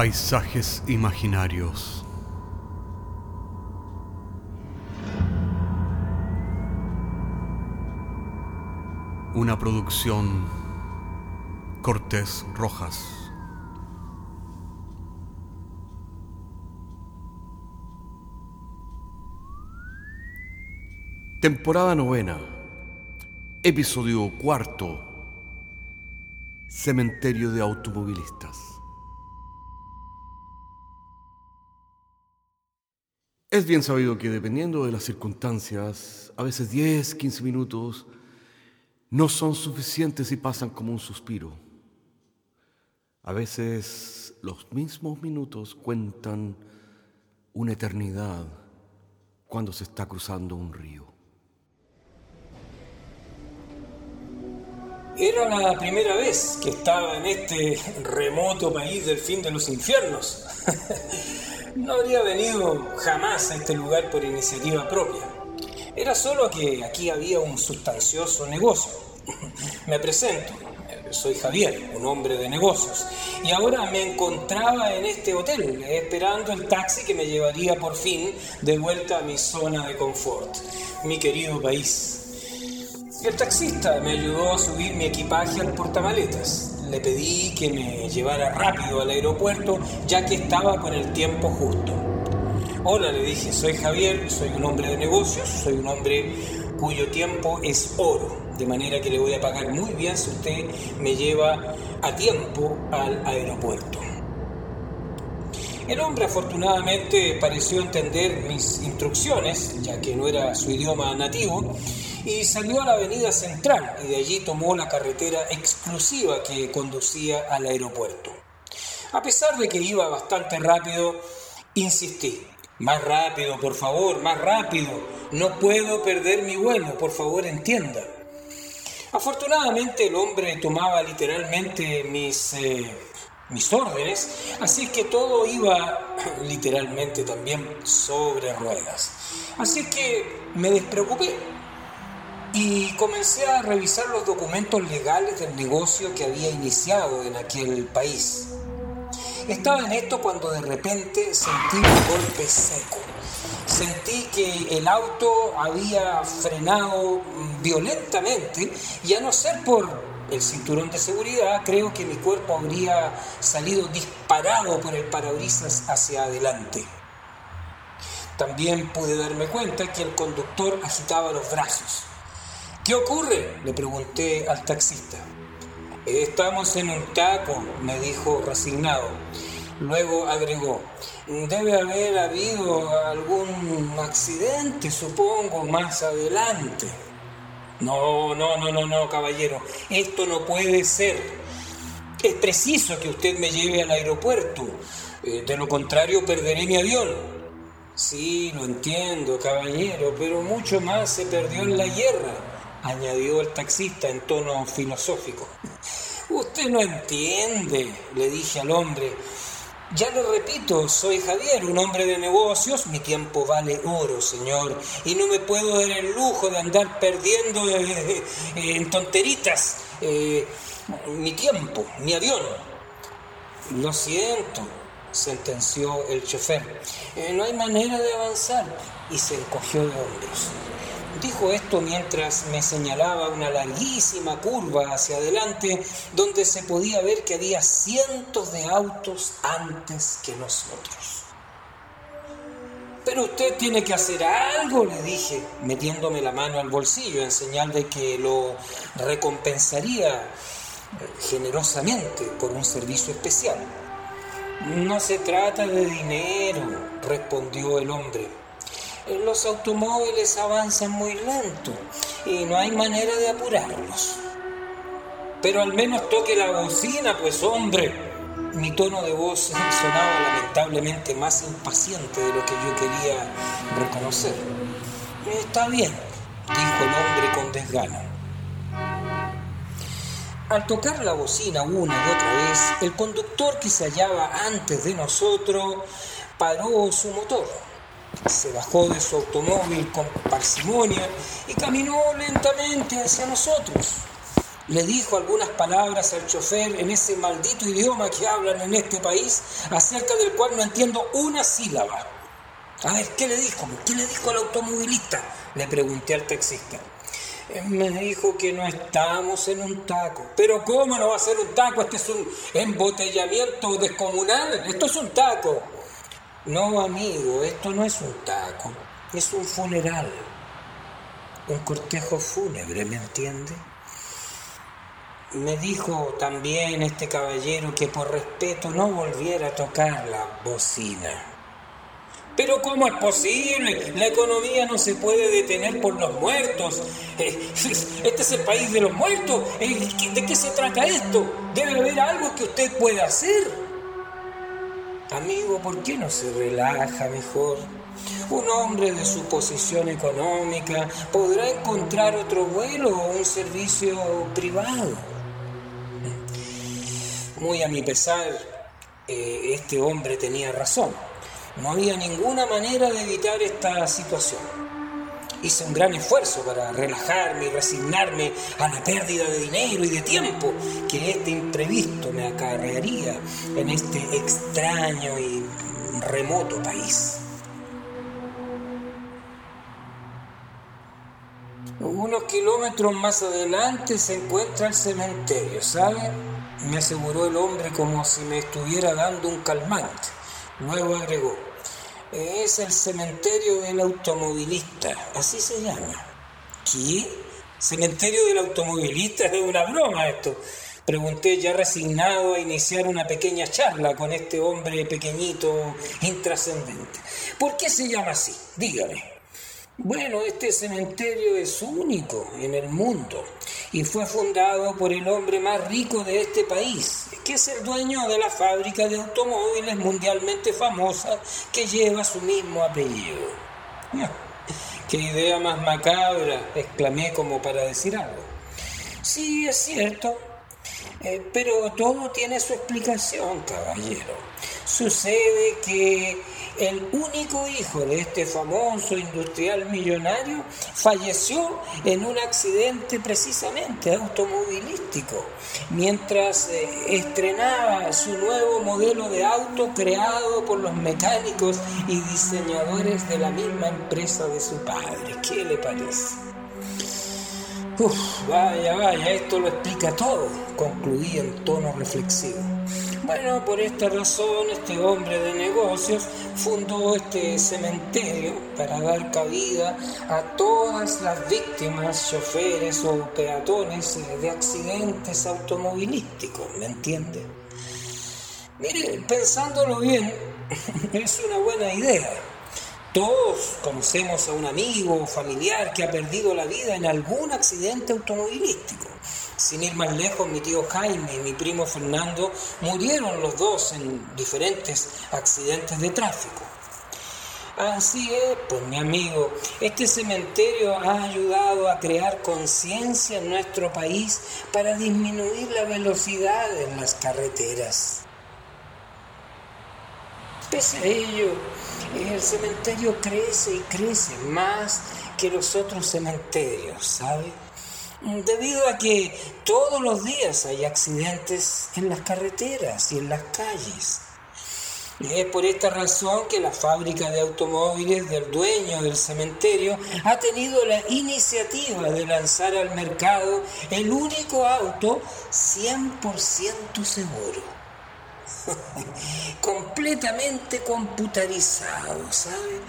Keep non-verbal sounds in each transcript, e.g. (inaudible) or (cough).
Paisajes imaginarios. Una producción Cortés Rojas. Temporada novena. Episodio cuarto. Cementerio de automovilistas. Es bien sabido que dependiendo de las circunstancias, a veces 10, 15 minutos no son suficientes y pasan como un suspiro. A veces los mismos minutos cuentan una eternidad cuando se está cruzando un río. Era la primera vez que estaba en este remoto país del fin de los infiernos. (laughs) No habría venido jamás a este lugar por iniciativa propia. Era solo que aquí había un sustancioso negocio. (laughs) Me presento. Soy Javier, un hombre de negocios. Y ahora me encontraba en este hotel, esperando el taxi que me llevaría por fin de vuelta a mi zona de confort, mi querido país. El taxista me ayudó a subir mi equipaje al portamaletas. Le pedí que me llevara rápido al aeropuerto ya que estaba con el tiempo justo. Hola, le dije, soy Javier, soy un hombre de negocios, soy un hombre cuyo tiempo es oro, de manera que le voy a pagar muy bien si usted me lleva a tiempo al aeropuerto. El hombre afortunadamente pareció entender mis instrucciones, ya que no era su idioma nativo, y salió a la avenida central y de allí tomó la carretera exclusiva que conducía al aeropuerto. A pesar de que iba bastante rápido, insistí. Más rápido, por favor, más rápido. No puedo perder mi vuelo, por favor, entienda. Afortunadamente el hombre tomaba literalmente mis, eh, mis órdenes, así que todo iba (clears throat) literalmente también sobre ruedas. Así que me despreocupé y comencé a revisar los documentos legales del negocio que había iniciado en aquel país. Estaba en esto cuando de repente sentí un golpe seco. Sentí que el auto había frenado violentamente y a no ser por el cinturón de seguridad, creo que mi cuerpo habría salido disparado por el parabrisas hacia adelante. También pude darme cuenta que el conductor agitaba los brazos. ¿Qué ocurre? Le pregunté al taxista. Estamos en un taco, me dijo resignado. Luego agregó, debe haber habido algún accidente, supongo, más adelante. No, no, no, no, no, caballero, esto no puede ser. Es preciso que usted me lleve al aeropuerto, eh, de lo contrario perderé mi avión. Sí, lo entiendo, caballero, pero mucho más se perdió en la guerra añadió el taxista en tono filosófico. Usted no entiende, le dije al hombre. Ya lo repito, soy Javier, un hombre de negocios, mi tiempo vale oro, señor, y no me puedo dar el lujo de andar perdiendo eh, eh, en tonteritas eh, mi tiempo, mi avión. Lo siento, sentenció el chofer, no hay manera de avanzar, y se encogió de hombros. Dijo esto mientras me señalaba una larguísima curva hacia adelante donde se podía ver que había cientos de autos antes que nosotros. Pero usted tiene que hacer algo, le dije, metiéndome la mano al bolsillo en señal de que lo recompensaría generosamente por un servicio especial. No se trata de dinero, respondió el hombre los automóviles avanzan muy lento y no hay manera de apurarlos. Pero al menos toque la bocina, pues hombre. Mi tono de voz sonaba lamentablemente más impaciente de lo que yo quería reconocer. Está bien, dijo el hombre con desgano. Al tocar la bocina una y otra vez, el conductor que se hallaba antes de nosotros paró su motor se bajó de su automóvil con parsimonia y caminó lentamente hacia nosotros. le dijo algunas palabras al chofer en ese maldito idioma que hablan en este país, acerca del cual no entiendo una sílaba. A ver, ¿qué le dijo? ¿Qué le dijo al automovilista? Le pregunté al taxista. Eh, me dijo que no estamos en un taco. Pero ¿cómo no va a ser un taco? Este es un embotellamiento descomunal. Esto es un taco. No, amigo, esto no es un taco. Es un funeral. Un cortejo fúnebre, ¿me entiende? Me dijo también este caballero que por respeto no volviera a tocar la bocina. Pero ¿cómo es posible? La economía no se puede detener por los muertos. Eh, (laughs) este es el país de los muertos. Eh, ¿De qué se trata esto? Debe haber algo que usted pueda hacer. Amigo, ¿por qué no se relaja mejor? Un hombre de su posición económica podrá encontrar otro vuelo o un servicio privado. Muy a mi pesar, eh, este hombre tenía razón. No había ninguna manera de evitar esta situación. Hice un gran esfuerzo para relajarme y resignarme a la pérdida de dinero y de tiempo que este imprevisto me acarrearía en este extraño y remoto país. Unos kilómetros más adelante se encuentra el cementerio, ¿sabe? me aseguró el hombre como si me estuviera dando un calmante. Luego agregó, es el cementerio del automovilista, así se llama. ¿Qué? ¿Cementerio del automovilista? Es una broma esto. Pregunté ya resignado a iniciar una pequeña charla con este hombre pequeñito, intrascendente. ¿Por qué se llama así? Dígame. Bueno, este cementerio es único en el mundo y fue fundado por el hombre más rico de este país, es el dueño de la fábrica de automóviles mundialmente famosa que lleva su mismo apellido. ¡Qué idea más macabra! exclamé como para decir algo. Sí, es cierto, eh, pero todo tiene su explicación, caballero. Sucede que el único hijo de este famoso industrial millonario falleció en un accidente precisamente automovilístico, mientras eh, estrenaba su nuevo modelo de auto creado por los mecánicos y diseñadores de la misma empresa de su padre. ¿Qué le parece? Uf, vaya, vaya, esto lo explica todo, concluí en tono reflexivo. Bueno, por esta razón este hombre de negocios fundó este cementerio para dar cabida a todas las víctimas, choferes o peatones de accidentes automovilísticos, ¿me entiende? Mire, pensándolo bien, (laughs) es una buena idea. Todos conocemos a un amigo o familiar que ha perdido la vida en algún accidente automovilístico. Sin ir más lejos, mi tío Jaime y mi primo Fernando murieron los dos en diferentes accidentes de tráfico. Así es, pues mi amigo, este cementerio ha ayudado a crear conciencia en nuestro país para disminuir la velocidad en las carreteras. Pese a ello, el cementerio crece y crece más que los otros cementerios, ¿sabe? Debido a que todos los días hay accidentes en las carreteras y en las calles. Es por esta razón que la fábrica de automóviles del dueño del cementerio ha tenido la iniciativa de lanzar al mercado el único auto 100% seguro. (laughs) Completamente computarizado, ¿sabe?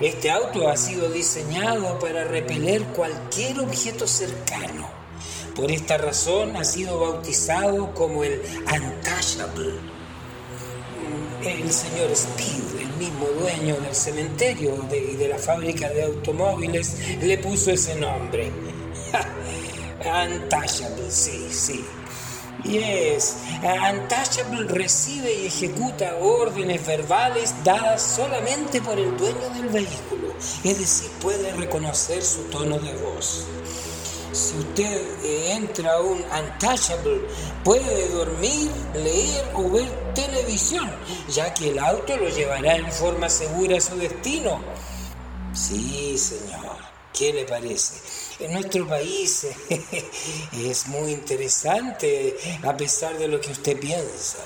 Este auto ha sido diseñado para repeler cualquier objeto cercano. Por esta razón ha sido bautizado como el Untouchable. El señor Speed, el mismo dueño del cementerio y de, la fábrica de automóviles, le puso ese nombre. (laughs) Untouchable, sí, sí. Yes, Untouchable recibe y ejecuta órdenes verbales dadas solamente por el dueño del vehículo, es decir, puede reconocer su tono de voz. Si usted entra a un Untouchable, puede dormir, leer o ver televisión, ya que el auto lo llevará en forma segura a su destino. Sí, señor. ¿Qué le parece? En nuestro país (laughs) es muy interesante a pesar de lo que usted piensa.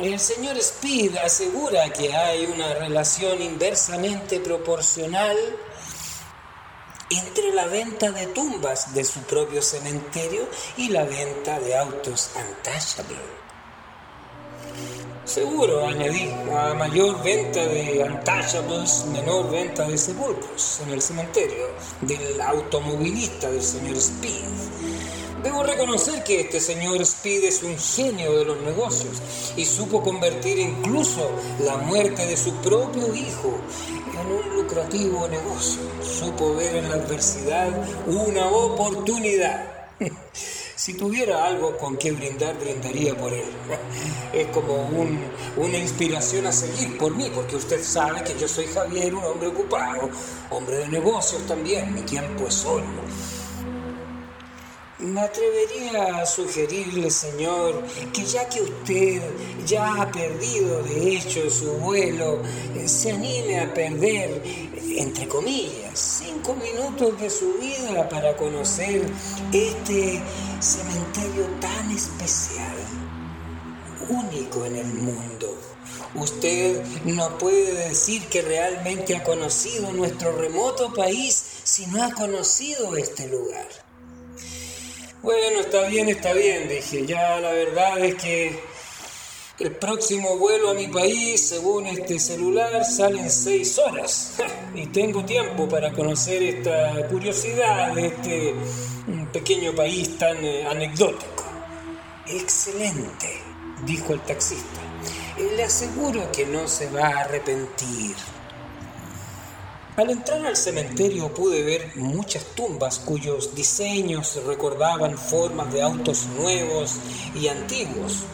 El señor Speed asegura que hay una relación inversamente proporcional entre la venta de tumbas de su propio cementerio y la venta de autos untouchable. Seguro, añadí, a mayor venta de untouchables, menor venta de sepulcros en el cementerio del automovilista del señor Speed. Debo reconocer que este señor Speed es un genio de los negocios y supo convertir incluso la muerte de su propio hijo en un lucrativo negocio. Supo ver en la adversidad una oportunidad. Si tuviera algo con que brindar, brindaría por él. (laughs) Es como una inspiración a seguir por mí, porque usted sabe que yo soy Javier, un hombre ocupado, hombre de negocios también, mi tiempo es solo. Me atrevería a sugerirle, señor, que ya que usted ya ha perdido de hecho su vuelo, eh, se anime a perder, entre comillas, minutos de su vida para conocer este cementerio tan especial, único en el mundo. Usted no puede decir que realmente ha conocido nuestro remoto país si no ha conocido este lugar. Bueno, está bien, está bien, dije. Ya la verdad es que el próximo vuelo a mi país, según este celular, sale en seis horas. (laughs) y tengo tiempo para conocer esta curiosidad de este pequeño país tan eh, anecdótico. Excelente, dijo el taxista. Le aseguro que no se va a arrepentir. Al entrar al cementerio pude ver muchas tumbas cuyos diseños recordaban formas de autos nuevos y antiguos.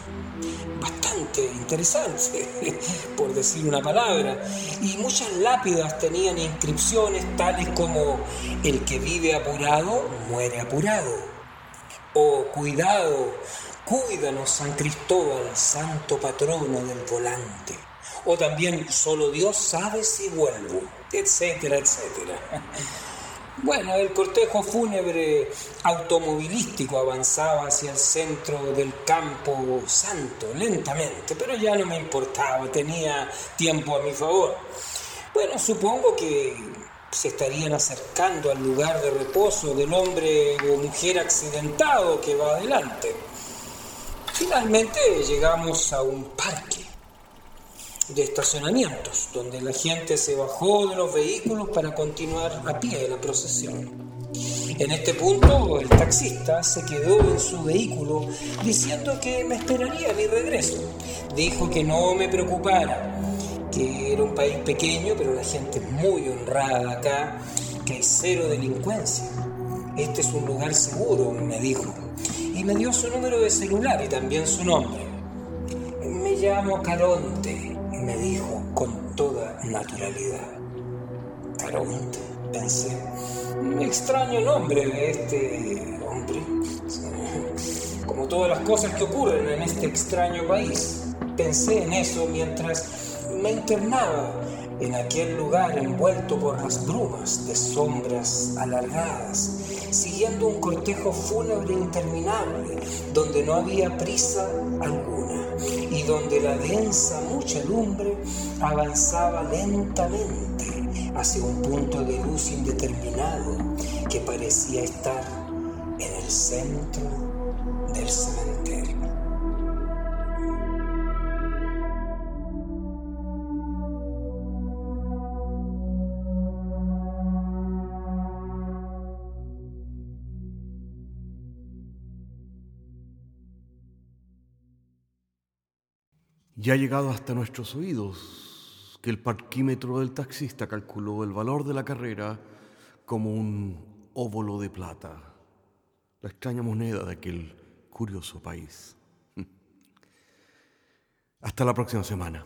Interesante, (laughs) por decir una palabra. Y muchas lápidas tenían inscripciones tales como el que vive apurado, muere apurado. O cuidado, cuídanos San Cristóbal, santo patrono del volante. O también solo Dios sabe si vuelvo etcétera, etcétera. (laughs) Bueno, el cortejo fúnebre automovilístico avanzaba hacia el centro del campo santo, lentamente, pero ya no me importaba, tenía tiempo a mi favor. Bueno, supongo que se estarían acercando al lugar de reposo del hombre o mujer accidentado que va adelante. Finalmente llegamos a un parque de estacionamientos, donde la gente se bajó de los vehículos para continuar a pie la procesión. En este punto, el taxista se quedó en su vehículo diciendo que me esperaría mi regreso. Dijo que no me preocupara, que era un país pequeño, pero la gente muy honrada acá, que hay cero delincuencia. Este es un lugar seguro, me dijo. Y me dio su número de celular y también su nombre. Me llamo Caronte dijo con toda naturalidad. Caronte, pensé. Extraño nombre de este hombre. Como todas las cosas que ocurren en este extraño país. Pensé en eso mientras me internaba en aquel lugar envuelto por las brumas de sombras alargadas, siguiendo un cortejo fúnebre interminable, donde no había prisa alguna y donde la densa muchedumbre avanzaba lentamente hacia un punto de luz indeterminado que parecía estar en el centro del cementerio. Ya ha llegado hasta nuestros oídos que el parquímetro del taxista calculó el valor de la carrera como un óvulo de plata, la extraña moneda de aquel curioso país. (laughs) Hasta la próxima semana.